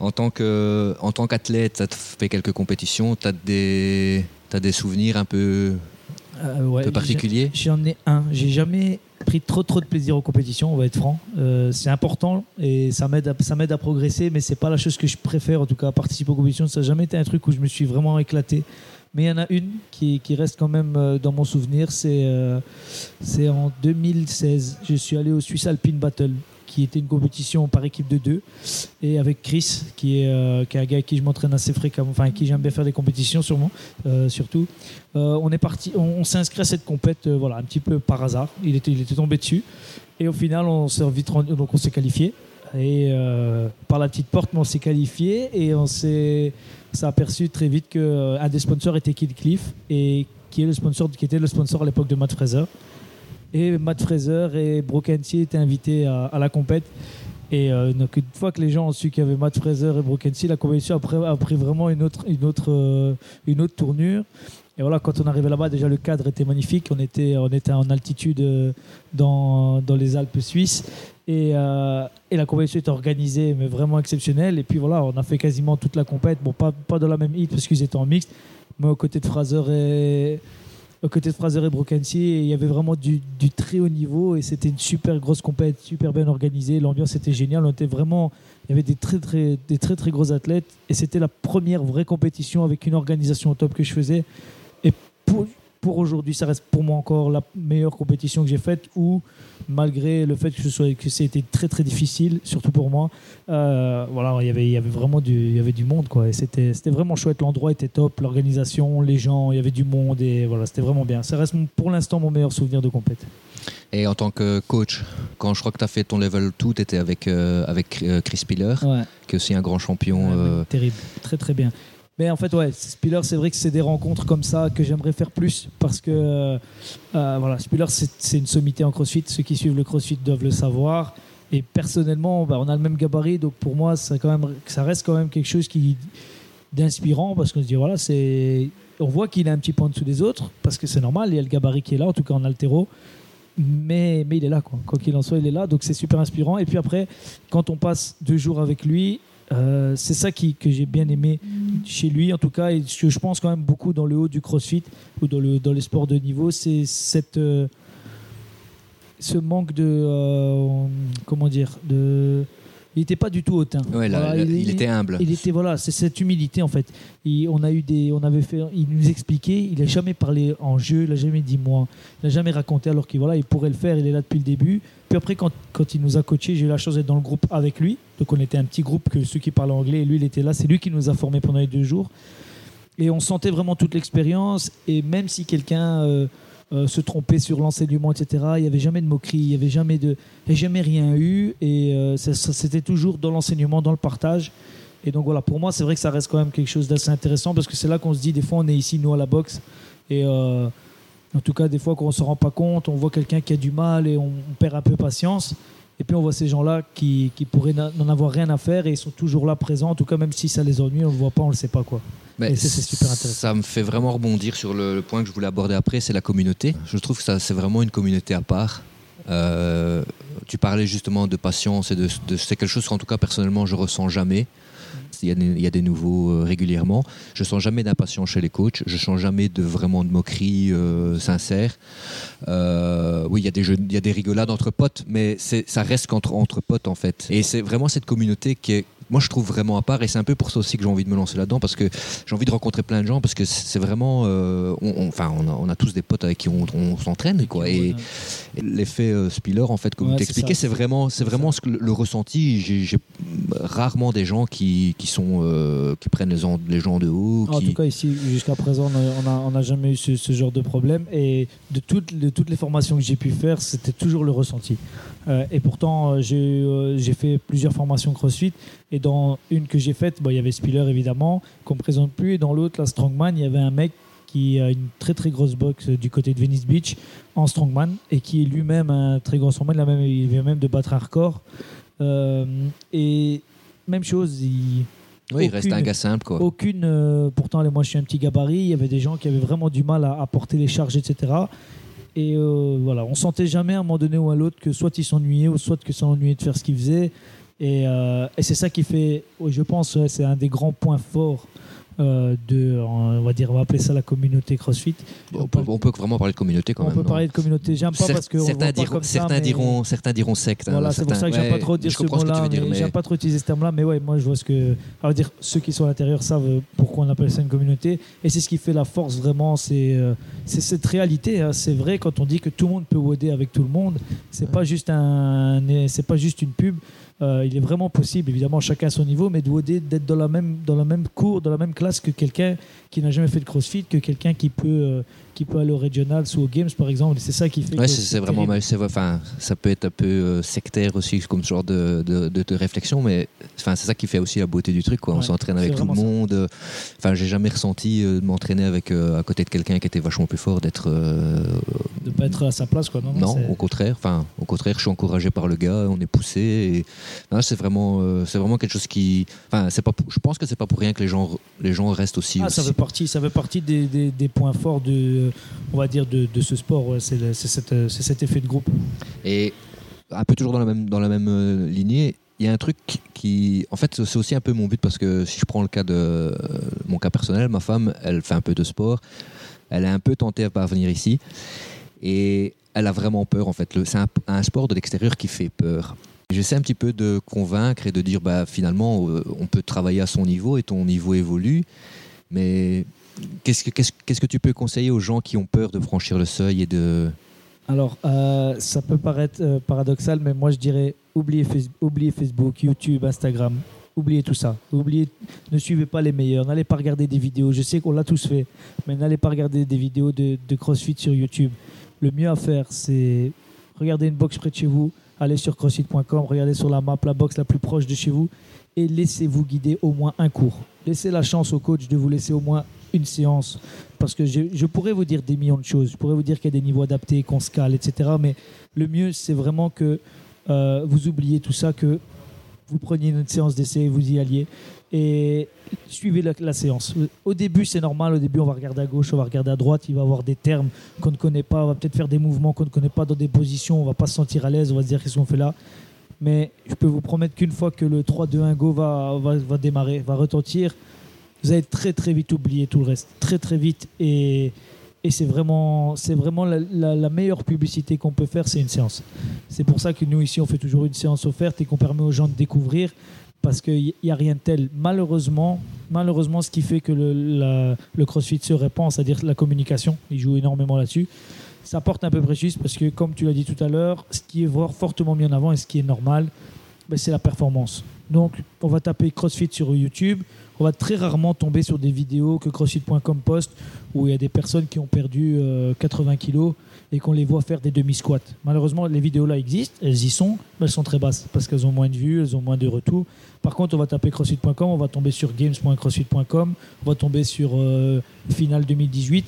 Speaker 2: En tant qu'athlète, tu as fait quelques compétitions, tu as des, t'as des souvenirs un peu,
Speaker 3: Euh, ouais,
Speaker 2: un peu particuliers?
Speaker 3: J'en ai un. J'ai jamais pris trop trop de plaisir aux compétitions, on va être franc. Euh, c'est important et ça m'aide à, progresser, mais c'est pas la chose que je préfère en tout cas participer aux compétitions. Ça n'a jamais été un truc où je me suis vraiment éclaté. Mais il y en a une qui, reste quand même euh, dans mon souvenir, c'est euh, en 2016. Je suis allé au Swiss Alpine Battle, qui était une compétition par équipe de deux, et avec Chris, qui est, euh, qui est un gars avec qui je m'entraîne assez fréquemment, enfin avec qui j'aime bien faire des compétitions sûrement, euh, surtout. Euh, on est parti, on, on s'est inscrit à cette compète, voilà, un petit peu par hasard. Il était, il était tombé dessus, et au final, on s'est vite rendu, donc on s'est qualifié. Et par la petite porte, mais on s'est qualifié et on s'est, aperçu très vite que euh, un des sponsors était Kid Cliff et qui est le sponsor, qui était le sponsor à l'époque de Matt Fraser. Et Matt Fraser et Brooke Hensey étaient invités à, la compète. Et euh, une fois que les gens ont su qu'il y avait Matt Fraser et Brooke Hensey, la compétition a pris, vraiment euh, une autre tournure. Et voilà, quand on arrivait là-bas, déjà le cadre était magnifique. On était, en altitude euh, dans, les Alpes suisses. Et, et la compétition était organisée, mais vraiment exceptionnelle. Et puis voilà, on a fait quasiment toute la compète. Bon, pas, pas dans la même hit parce qu'ils étaient en mixte, mais aux côtés de Fraser et, aux côtés de Fraser et Brokency, il y avait vraiment du, très haut niveau et c'était une super grosse compète, super bien organisée. L'ambiance était géniale. On était vraiment, il y avait des très très, des très très gros athlètes et c'était la première vraie compétition avec une organisation au top que je faisais. Pour aujourd'hui, ça reste pour moi encore la meilleure compétition que j'ai faite. Où malgré le fait que ce soit que c'était très très difficile, surtout pour moi, euh, voilà, il y avait il y avait vraiment du il y avait du monde quoi. Et c'était c'était vraiment chouette. L'endroit était top, l'organisation, les gens, il y avait du monde et voilà, c'était vraiment bien. Ça reste pour l'instant mon meilleur souvenir de compète.
Speaker 2: Et en tant que coach, quand je crois que tu as fait ton level 2, tu étais avec, euh, avec euh, Chris Piller,
Speaker 3: Ouais.
Speaker 2: qui est aussi un grand champion.
Speaker 3: Ouais,
Speaker 2: euh,
Speaker 3: ouais, terrible, très très bien. Mais en fait, ouais, Spiller, c'est vrai que c'est des rencontres comme ça que j'aimerais faire plus parce que euh, euh, voilà, Spiller, c'est une sommité en CrossFit. Ceux qui suivent le CrossFit doivent le savoir. Et personnellement, bah, on a le même gabarit, donc pour moi, ça, quand même, ça reste quand même quelque chose qui d'inspirant parce qu'on se dit voilà, c'est on voit qu'il est un petit peu en dessous des autres parce que c'est normal, il y a le gabarit qui est là, en tout cas en altéro. Mais, mais il est là, quoi. quoi qu'il en soit, il est là, donc c'est super inspirant. Et puis après, quand on passe deux jours avec lui, euh, c'est ça qui, que j'ai bien aimé chez lui, en tout cas, et ce que je pense quand même beaucoup dans le haut du crossfit ou dans, le, dans les sports de niveau, c'est cette, euh, ce manque de. euh, comment dire de, Il n'était pas du tout hautain.
Speaker 2: ouais, là,
Speaker 3: Voilà,
Speaker 2: là, il, était humble.
Speaker 3: il était voilà, c'est cette humilité en fait. Il, on a eu des, on avait fait, il nous expliquait, il a jamais parlé en jeu, il a jamais dit moi, il n'a jamais raconté alors qu'il voilà, il pourrait le faire, il est là depuis le début. Puis après quand, quand il nous a coaché, j'ai eu la chance d'être dans le groupe avec lui, donc on était un petit groupe que ceux qui parlaient anglais et lui il était là, c'est lui qui nous a formés pendant les deux jours et on sentait vraiment toute l'expérience et même si quelqu'un euh, euh, se trompait sur l'enseignement, etc. Il n'y avait jamais de moquerie, il n'y avait jamais de, il y a jamais rien eu et euh, c'était toujours dans l'enseignement, dans le partage. Et donc voilà, pour moi, c'est vrai que ça reste quand même quelque chose d'assez intéressant parce que c'est là qu'on se dit, des fois, on est ici, nous, à la boxe. Et en tout cas, des fois, quand on ne se rend pas compte, on voit quelqu'un qui a du mal et on, on perd un peu patience. Et puis, on voit ces gens-là qui, qui pourraient n'en avoir rien à faire et ils sont toujours là présents. En tout cas, même si ça les ennuie, on ne le voit pas, on ne le sait pas. quoi.
Speaker 2: Mais
Speaker 3: Et ça, c'est super intéressant.
Speaker 2: Ça me fait vraiment rebondir sur le, le point que je voulais aborder après, c'est la communauté. Je trouve que ça, c'est vraiment une communauté à part. Euh, tu parlais justement de patience et de, de- c'est quelque chose qu'en tout cas personnellement je ressens jamais. Il y a des, nouveaux euh, régulièrement. Je sens jamais d'impatience chez les coachs. Je sens jamais de vraiment de moquerie euh, sincère. Euh, oui, il y a des il y a des rigolades entre potes, mais ça reste qu'entre entre potes en fait. Et c'est vraiment cette communauté qui est, moi je trouve vraiment à part. Et c'est un peu pour ça aussi que j'ai envie de me lancer là-dedans parce que j'ai envie de rencontrer plein de gens parce que c'est vraiment, euh, on- on- enfin, on, a, on a tous des potes avec qui on, on s'entraîne quoi. Et, et l'effet euh, Spiller, en fait, comme
Speaker 3: Ouais,
Speaker 2: tu
Speaker 3: c'est
Speaker 2: expliquais,
Speaker 3: ça.
Speaker 2: c'est vraiment, c'est vraiment ce que le, le ressenti. J'ai rarement des gens qui, qui sont, euh, qui prennent les, gens- les gens de haut.
Speaker 3: En tout cas, ici, jusqu'à présent, on n'a jamais eu ce, ce genre de problème. Et de toutes, de toutes les formations que j'ai pu faire, c'était toujours le ressenti. Et pourtant, j'ai j'ai fait plusieurs formations CrossFit. Et dans une que j'ai faite, bon, il y avait Spiller évidemment, qu'on ne présente plus. Et dans l'autre, la Strongman, il y avait un mec qui a une très très grosse box du côté de Venice Beach en Strongman et qui est lui-même un très grand Strongman. Il, a même, il vient même de battre un record. Euh, et même chose, il,
Speaker 2: Oui, il reste un gars simple, quoi.
Speaker 3: aucune. euh, pourtant, allez, moi, je suis un petit gabarit. Il y avait des gens qui avaient vraiment du mal à, à porter les charges, etc. Et euh, voilà, on sentait jamais à un moment donné ou à l'autre que soit ils s'ennuyaient ou soit que ça ennuyait de faire ce qu'ils faisaient. Et, euh, et c'est ça qui fait, je pense, c'est un des grands points forts euh, de, on va dire, on va appeler ça la communauté CrossFit.
Speaker 2: On peut, on peut vraiment parler de communauté quand
Speaker 3: on
Speaker 2: même.
Speaker 3: peut
Speaker 2: non
Speaker 3: parler de communauté. J'aime pas parce que on
Speaker 2: certains, diront,
Speaker 3: comme ça,
Speaker 2: certains,
Speaker 3: mais-
Speaker 2: diront, certains diront secte. hein,
Speaker 3: Voilà, c'est pour ça que j'aime
Speaker 2: ouais,
Speaker 3: pas trop dire
Speaker 2: je
Speaker 3: ce mot-là. mais J'aime pas trop utiliser ce terme-là, mais ouais, moi je vois ce que. On va dire, ceux qui sont à l'intérieur savent pourquoi on appelle ça une communauté. Et c'est ce qui fait la force vraiment, c'est euh, c'est cette réalité. hein. C'est vrai quand on dit que tout le monde peut woder avec tout le monde. C'est pas juste un, c'est pas juste une pub. Euh, il est vraiment possible, évidemment, chacun à son niveau, mais de woder, d'être dans la même dans la même cours, dans la même classe que quelqu'un qui n'a jamais fait de CrossFit, que quelqu'un qui peut euh, qui peut aller au Regionals ou aux Games par exemple. C'est ça qui fait.
Speaker 2: Ouais, c'est vraiment Enfin, ça peut être un peu euh, sectaire aussi comme ce genre de, de, de- de réflexion, mais enfin, c'est ça qui fait aussi la beauté du truc. Quoi. On
Speaker 3: Ouais,
Speaker 2: s'entraîne avec tout le
Speaker 3: ça.
Speaker 2: monde. euh, Enfin, j'ai jamais ressenti euh, de m'entraîner avec à côté de quelqu'un qui était vachement plus fort, d'être. euh,
Speaker 3: de pas être à sa place, quoi. Non, non,
Speaker 2: au contraire. Enfin, au contraire, je suis encouragé par le gars. On est poussé. Et... c'est vraiment, euh, c'est vraiment quelque chose qui. Enfin, c'est pas. pour- Je pense que c'est pas pour rien que les gens, les gens restent aussi.
Speaker 3: Ah, ça fait partie, ça fait partie des, des- des points forts de, on va dire, de, de ce sport. ouais. C'est cet effet de groupe.
Speaker 2: Et un peu toujours dans la même, dans la même euh, lignée, il y a un truc qui. En fait, c'est aussi un peu mon but parce que si je prends le cas de euh, mon cas personnel, ma femme, elle fait un peu de sport. Elle est un peu tentée par venir ici. Et elle a vraiment peur, en fait. C'est un, sport de l'extérieur qui fait peur. J'essaie un petit peu de convaincre et de dire, bah, finalement, euh, on peut travailler à son niveau et ton niveau évolue. Mais qu'est-ce que, tu peux conseiller aux gens qui ont peur de franchir le seuil et de.
Speaker 3: Alors, euh, ça peut paraître euh, paradoxal, mais moi je dirais oubliez Facebook, YouTube, Instagram. Oubliez tout ça. Oubliez, ne suivez pas les meilleurs. N'allez pas regarder des vidéos. Je sais qu'on l'a tous fait, mais n'allez pas regarder des vidéos de, CrossFit sur YouTube. Le mieux à faire, c'est regarder une box près de chez vous, aller sur crossfit.com, regardez sur la map la box la plus proche de chez vous et laissez-vous guider au moins un cours. Laissez la chance au coach de vous laisser au moins une séance. Parce que je, je pourrais vous dire des millions de choses. Je pourrais vous dire qu'il y a des niveaux adaptés, qu'on se cale, etc. Mais le mieux, c'est vraiment que euh, vous oubliez tout ça, que vous preniez une séance d'essai, vous y alliez et suivez la, séance. Au début, c'est normal. Au début, on va regarder à gauche, on va regarder à droite. Il va y avoir des termes qu'on ne connaît pas. On va peut-être faire des mouvements qu'on ne connaît pas dans des positions. On va pas se sentir à l'aise. On va se dire qu'est-ce qu'on fait là? Mais je peux vous promettre qu'une fois que le 3-2-1 go va, va, va démarrer, va retentir, vous allez très très vite oublier tout le reste. Très très vite. Et, et c'est vraiment, c'est vraiment la, meilleure publicité qu'on peut faire, c'est une séance. C'est pour ça que nous ici, on fait toujours une séance offerte et qu'on permet aux gens de découvrir parce qu'il n'y a rien de tel. Malheureusement, malheureusement, ce qui fait que le, CrossFit se répand, c'est-à-dire la communication, il joue énormément là-dessus. Ça porte un peu précieux parce que, comme tu l'as dit tout à l'heure, ce qui est fortement mis en avant et ce qui est normal, ben, c'est la performance. Donc, on va taper CrossFit sur YouTube. On va très rarement tomber sur des vidéos que CrossFit.com poste où il y a des personnes qui ont perdu euh, 80 kilos et qu'on les voit faire des demi-squats. Malheureusement, les vidéos là existent, elles y sont, mais elles sont très basses parce qu'elles ont moins de vues, elles ont moins de retours. Par contre, on va taper CrossFit.com, on va tomber sur games.crossfit.com, on va tomber sur euh, Final 2018.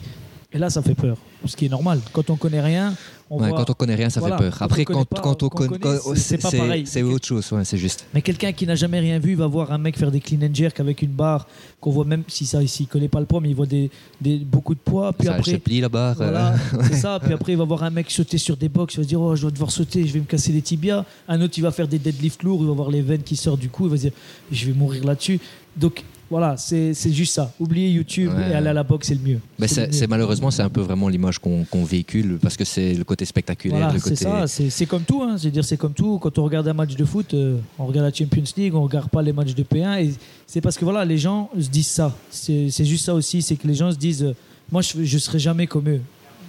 Speaker 3: Et là, ça fait peur. Ce qui est normal. Quand on connaît rien, on
Speaker 2: Ouais,
Speaker 3: voit-
Speaker 2: quand on connaît rien, ça
Speaker 3: Voilà.
Speaker 2: fait peur. Après, quand, quand on connaît,
Speaker 3: c'est- c'est pas pareil.
Speaker 2: C'est autre chose, ouais, c'est juste.
Speaker 3: Mais quelqu'un qui n'a jamais rien vu va voir un mec faire des clean and jerk avec une barre qu'on voit même si ça ici connaît pas le poids, mais il voit des, des- beaucoup de poids. Puis
Speaker 2: ça
Speaker 3: après,
Speaker 2: plie la barre.
Speaker 3: voilà,
Speaker 2: euh,
Speaker 3: c'est ça. Puis après, il va voir un mec sauter sur des box. Il va se dire Oh, je dois devoir sauter, je vais me casser les tibias. Un autre, il va faire des deadlifts lourds. Il va voir les veines qui sortent du cou. Il va se dire Je vais mourir là-dessus. Donc voilà, c'est juste ça. Oubliez YouTube
Speaker 2: Ouais.
Speaker 3: et aller à la boxe, c'est le mieux.
Speaker 2: Mais
Speaker 3: C'est
Speaker 2: malheureusement, c'est un peu vraiment l'image qu'on véhicule parce que c'est le côté spectaculaire,
Speaker 3: Voilà,
Speaker 2: le
Speaker 3: c'est
Speaker 2: côté.
Speaker 3: ça, c'est comme tout. Hein. Dire, c'est comme tout. Quand on regarde un match de foot, euh, on regarde la Champions League, on regarde pas les matchs de P1. Et c'est parce que voilà, les gens se disent ça. C'est c'est juste ça aussi, c'est que les gens se disent, euh, moi, je, je serai jamais comme eux.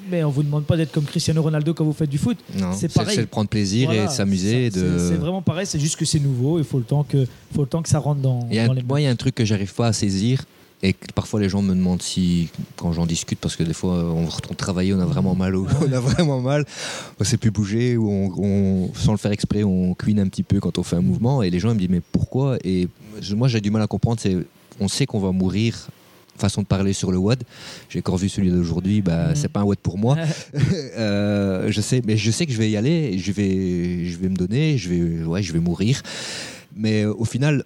Speaker 3: Mais on vous demande pas d'être comme Cristiano Ronaldo quand vous faites du foot. C'est pareil.
Speaker 2: c'est de prendre plaisir
Speaker 3: Voilà,
Speaker 2: et de s'amuser.
Speaker 3: c'est-
Speaker 2: de...
Speaker 3: C'est vraiment pareil. C'est juste que c'est nouveau. Il faut le temps que, faut le temps que ça rentre dans,
Speaker 2: un-
Speaker 3: dans les.
Speaker 2: moi, il y a un truc que j'arrive pas à saisir et que parfois les gens me demandent si, quand j'en discute, parce que des fois on retourne travailler, on a vraiment mal, au- on a vraiment mal, on sait plus bouger ou on, on- sans le faire exprès, on cuine un petit peu quand on fait un mouvement et les gens ils me disent mais pourquoi? Et moi j'ai du mal à comprendre, c'est on sait qu'on va mourir. Façon de parler sur le WOD. J'ai encore vu celui d'aujourd'hui, bah,
Speaker 3: Mhm.
Speaker 2: c'est pas un WOD pour moi. Euh, je sais, mais je sais que je vais y aller, je vais, je vais me donner, je vais, ouais, je vais mourir. Mais euh, au final,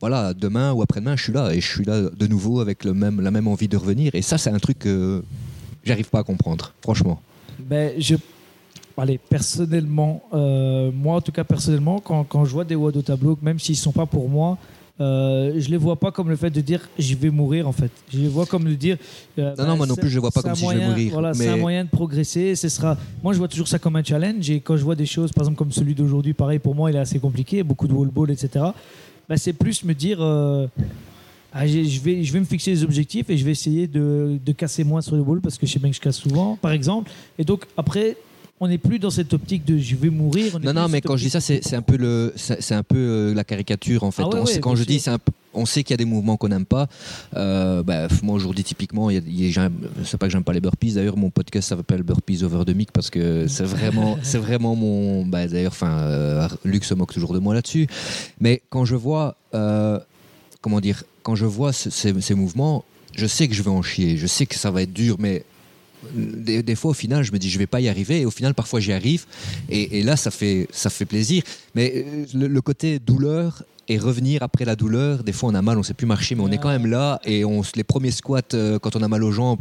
Speaker 2: voilà, demain ou après-demain, je suis là et je suis là de nouveau avec le même, la même envie de revenir. Et ça, c'est un truc que j'arrive pas à comprendre, franchement.
Speaker 3: Ben, je... Allez, personnellement, euh, moi en tout cas personnellement, quand, quand je vois des WOD au tableau, même s'ils sont pas pour moi, euh, je les vois pas comme le fait de dire je vais mourir en fait. Je les vois comme le dire. euh,
Speaker 2: Non, non, moi non plus, je les vois pas comme si je vais mourir,
Speaker 3: Voilà, c'est un moyen de progresser. Ce sera. Moi, je vois toujours ça comme un challenge. Et quand je vois des choses, par exemple comme celui d'aujourd'hui, pareil pour moi, il est assez compliqué, beaucoup de wall ball, etc. Ben, c'est plus me dire. euh, ah, je, vais, je vais me fixer des objectifs et je vais essayer de, de casser moins sur le ball parce que je sais bien que je casse souvent, par exemple. Et donc, après, on n'est plus dans cette optique de je vais mourir. on
Speaker 2: Non, non, mais quand je dis ça, c'est un peu le, c'est un peu euh, la caricature en fait.
Speaker 3: Ah ouais,
Speaker 2: On
Speaker 3: ouais,
Speaker 2: quand je dis, un on sait qu'il y a des mouvements qu'on n'aime pas. Euh, bah, moi aujourd'hui, typiquement, c'est pas que j'aime pas les burpees. D'ailleurs, mon podcast s'appelle Burpees Over the Mic parce que c'est vraiment, c'est vraiment mon. Bah, D'ailleurs, enfin, euh, Luc se moque toujours de moi là-dessus. Mais quand je vois, euh, comment dire, quand je vois ce- ces, ces mouvements, je sais que je vais en chier. Je sais que ça va être dur, mais des, des fois, au final, je me dis, je vais pas y arriver. Et au final, parfois, j'y arrive. Et, et là, ça fait, ça fait plaisir. Mais euh, le, le côté douleur et revenir après la douleur, des fois, on a mal, on sait plus marcher, mais on est quand même là. Et on, les premiers squats, euh, quand on a mal aux jambes,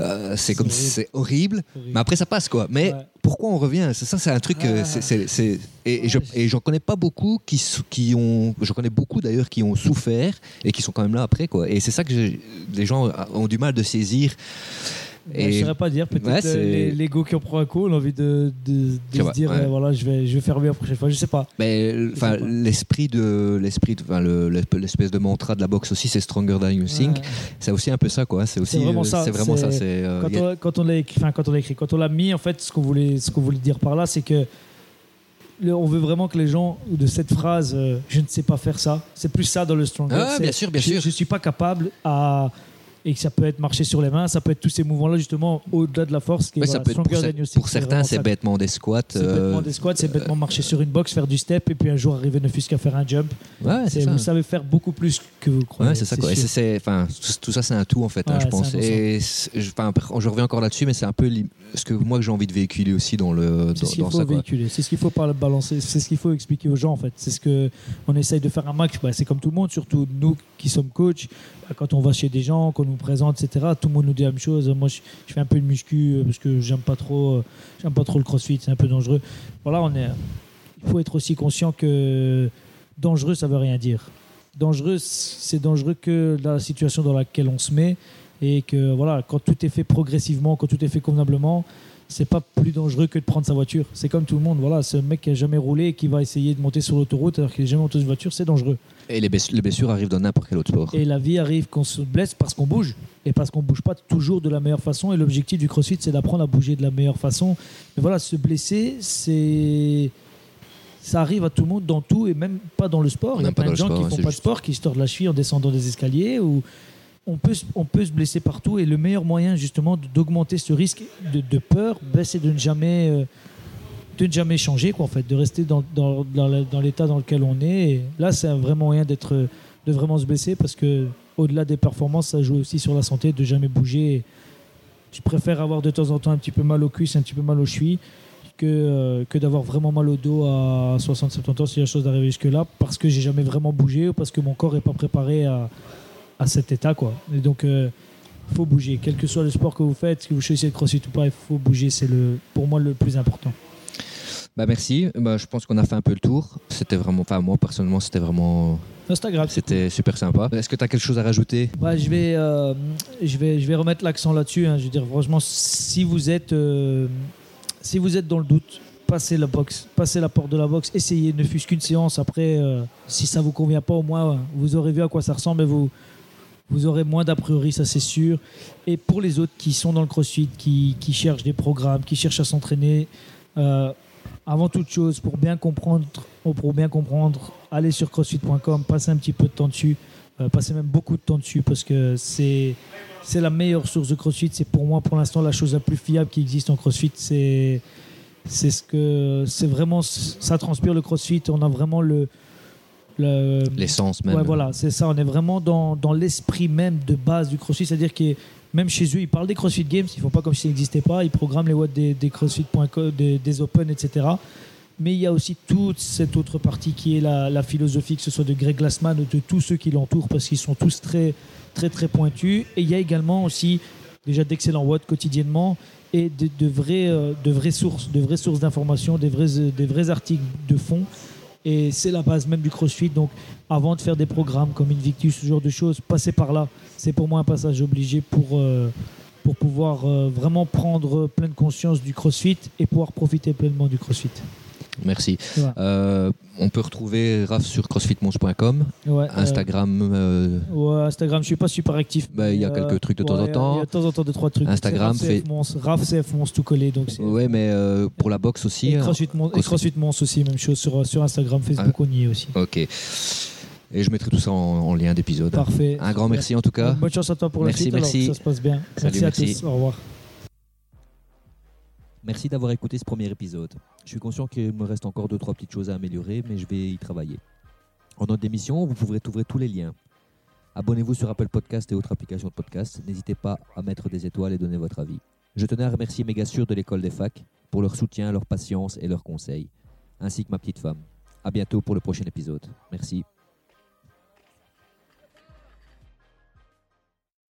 Speaker 2: euh, c'est comme
Speaker 3: horrible.
Speaker 2: c'est horrible.
Speaker 3: Horrible.
Speaker 2: Mais après, ça passe, quoi. Mais
Speaker 3: Ouais.
Speaker 2: pourquoi on revient? C'est ça, c'est un truc.
Speaker 3: Ah.
Speaker 2: c'est- et, et je- j'en connais pas beaucoup qui, qui ont. Je connais beaucoup d'ailleurs qui ont souffert et qui sont quand même là après, quoi. Et c'est ça que les gens ont du mal de saisir.
Speaker 3: Et... Je ne saurais pas dire. Peut-être
Speaker 2: Ouais,
Speaker 3: euh, les, les gars qui en prennent un coup, on a envie de, de, de
Speaker 2: Je
Speaker 3: se dire
Speaker 2: ouais.
Speaker 3: euh, voilà, je vais, je vais faire mieux la prochaine fois. Je sais pas.
Speaker 2: Mais l'esprit de l'esprit, l'espèce de mantra de la boxe aussi, c'est stronger than you think.
Speaker 3: Ouais.
Speaker 2: C'est aussi un peu ça, quoi. C'est aussi,
Speaker 3: vraiment
Speaker 2: euh,
Speaker 3: ça,
Speaker 2: vraiment ça.
Speaker 3: C'est
Speaker 2: euh,
Speaker 3: Quand
Speaker 2: y a-
Speaker 3: on, quand on l'a écrit, quand on l'a écrit, quand on l'a mis, en fait, ce qu'on voulait, ce qu'on voulait dire par là, c'est que le- on veut vraiment que les gens de cette phrase, euh, je ne sais pas faire ça. C'est plus ça dans le stronger.
Speaker 2: Ah, bien sûr, bien
Speaker 3: je,
Speaker 2: sûr.
Speaker 3: Je suis pas capable à et que ça peut être marcher sur les mains, ça peut être tous ces mouvements-là justement au-delà de la force. Qui est,
Speaker 2: Ouais, ça
Speaker 3: voilà,
Speaker 2: peut être pour, cer- pour certains, c'est
Speaker 3: ça.
Speaker 2: bêtement des squats.
Speaker 3: C'est
Speaker 2: euh,
Speaker 3: bêtement des squats, c'est bêtement marcher sur une box, faire du step et puis un jour arriver ne fût-ce qu'à faire un jump.
Speaker 2: Ouais, ça.
Speaker 3: vous savez faire beaucoup plus que vous croyez.
Speaker 2: Ouais, c'est ça quoi. Et
Speaker 3: sûr.
Speaker 2: c'est- c'est, enfin, tout, ça, c'est un tout en fait, hein, je pense. Et je, enfin, après, je reviens encore là-dessus, mais c'est un peu ce que moi que j'ai envie de véhiculer aussi dans le
Speaker 3: C'est
Speaker 2: dans,
Speaker 3: ce qu'il faut
Speaker 2: ça.
Speaker 3: Véhiculer, c'est ce qu'il faut par balancer, c'est ce qu'il faut expliquer aux gens en fait. C'est ce que on essaye de faire un max. Bah, c'est comme tout le monde, surtout nous qui sommes coachs. Bah, Quand on va chez des gens, qu'on nous présente, etc. Tout le monde nous dit la même chose. Moi, je, fais un peu de muscu euh, parce que j'aime pas trop, euh, j'aime pas trop le CrossFit, c'est un peu dangereux. Voilà, on est. Il faut être aussi conscient que dangereux, ça veut rien dire. Dangereux, c'est dangereux que la situation dans laquelle on se met et que voilà, quand tout est fait progressivement, quand tout est fait convenablement, c'est pas plus dangereux que de prendre sa voiture. C'est comme tout le monde. Voilà, ce mec qui a jamais roulé et qui va essayer de monter sur l'autoroute alors qu'il n'a jamais monté une voiture, c'est dangereux.
Speaker 2: Et les, bless- les blessures arrivent dans n'importe quel autre sport.
Speaker 3: Et la vie arrive qu'on se blesse parce qu'on bouge et parce qu'on bouge pas toujours de la meilleure façon. Et l'objectif du CrossFit, c'est d'apprendre à bouger de la meilleure façon. Mais voilà, se blesser, c'est ça arrive à tout le monde dans tout et même pas dans le sport. Il y a plein de gens
Speaker 2: sport,
Speaker 3: qui font pas de sport, qui se tordent la cheville en descendant des escaliers ou on peut, se- on peut se blesser partout et le meilleur moyen justement d'augmenter ce risque de, de peur, ben, c'est de ne jamais euh, de ne jamais changer quoi en fait, de rester dans, dans, dans l'état dans lequel on est. Là, c'est un vrai moyen d'être de vraiment se blesser parce que au-delà des performances, ça joue aussi sur la santé de jamais bouger. Je préfère avoir de temps en temps un petit peu mal aux cuisses, un petit peu mal aux chevilles que, euh, que d'avoir vraiment mal au dos à 60-70 ans a la chose d'arriver jusque-là parce que j'ai jamais vraiment bougé ou parce que mon corps n'est pas préparé à, à cet état. Quoi. Et donc, il faut bouger. Quel que soit le sport que vous faites, que vous choisissez de crossfit ou pas, il faut bouger. C'est pour moi le plus important.
Speaker 2: Bah merci. Bah, je pense qu'on a fait un peu le tour. C'était vraiment, enfin moi personnellement, c'était vraiment,
Speaker 3: Instagram.
Speaker 2: c'était super sympa. Est-ce que tu as quelque chose à rajouter?
Speaker 3: Ouais, je, vais, euh, je, vais, je vais remettre l'accent là-dessus. hein. Je veux dire, franchement, si vous êtes, euh, si vous êtes dans le doute, passez la box, passez la porte de la box, essayez, ne fût-ce qu'une séance. Après, euh, si ça vous convient pas, au moins, vous aurez vu à quoi ça ressemble et vous, vous aurez moins d'a priori, ça c'est sûr. Et pour les autres qui sont dans le crossfit, qui, qui cherchent des programmes, qui cherchent à s'entraîner, euh, avant toute chose, pour bien comprendre, pour bien comprendre, allez sur crossfit.com, passez un petit peu de temps dessus, euh, passez même beaucoup de temps dessus parce que c'est c'est la meilleure source de CrossFit. C'est pour moi pour l'instant la chose la plus fiable qui existe en CrossFit. C'est c'est ce que c'est vraiment ça transpire le CrossFit. On a vraiment le le
Speaker 2: L'essence même.
Speaker 3: Ouais, voilà, c'est ça. On est vraiment dans, dans l'esprit même de base du CrossFit. C'est-à-dire que même chez eux, ils parlent des CrossFit Games. Ils font pas comme si ça n'existait pas. Ils programment les watts des, des CrossFit.com, des, des Open, etc. Mais il y a aussi toute cette autre partie qui est la, philosophie, que ce soit de Greg Glassman ou de tous ceux qui l'entourent, parce qu'ils sont tous très, très, très pointus. Et il y a également aussi déjà d'excellents watts quotidiennement et de, euh, vraies sources, de d'informations, des vrais, des vrais articles de fond. Et c'est la base même du CrossFit. Donc, avant de faire des programmes comme Invictus, ce genre de choses, passer par là, c'est pour moi un passage obligé pour, euh, pouvoir euh, vraiment prendre pleine conscience du CrossFit et pouvoir profiter pleinement du CrossFit.
Speaker 2: Merci.
Speaker 3: Ouais.
Speaker 2: Euh, on peut retrouver Raph sur crossfitmons.com,
Speaker 3: Ouais, euh,
Speaker 2: Instagram. euh,
Speaker 3: ouais, Instagram, je suis pas super actif.
Speaker 2: Bah, il y a quelques trucs de temps en temps.
Speaker 3: Il y a de temps en temps deux trois trucs.
Speaker 2: Instagram,
Speaker 3: C'est
Speaker 2: fait-
Speaker 3: Raph CF Mons, Raph CF Mons tout collé. Donc
Speaker 2: ouais, mais euh, pour la boxe aussi.
Speaker 3: et
Speaker 2: hein.
Speaker 3: CrossFit, Mons, et
Speaker 2: CrossFit.
Speaker 3: CrossFit Mons aussi, même chose sur, sur Instagram, Facebook, on y est aussi.
Speaker 2: Ok. Et je mettrai tout ça en, en lien d'épisode.
Speaker 3: Parfait.
Speaker 2: Un grand merci en tout cas.
Speaker 3: Bonne chance à toi pour
Speaker 2: Merci,
Speaker 3: la suite.
Speaker 2: merci.
Speaker 3: que ça se passe bien.
Speaker 2: Salut,
Speaker 3: merci à
Speaker 2: merci.
Speaker 3: tous. Au revoir.
Speaker 4: Merci d'avoir écouté ce premier épisode. Je suis conscient qu'il me reste encore deux trois petites choses à améliorer, mais je vais y travailler. En note d'émission, vous pourrez trouver tous les liens. Abonnez-vous sur Apple Podcast et autres applications de podcast. N'hésitez pas à mettre des étoiles et donner votre avis. Je tenais à remercier mes de l'école des facs pour leur soutien, leur patience et leurs conseils, ainsi que ma petite femme. À bientôt pour le prochain épisode. Merci.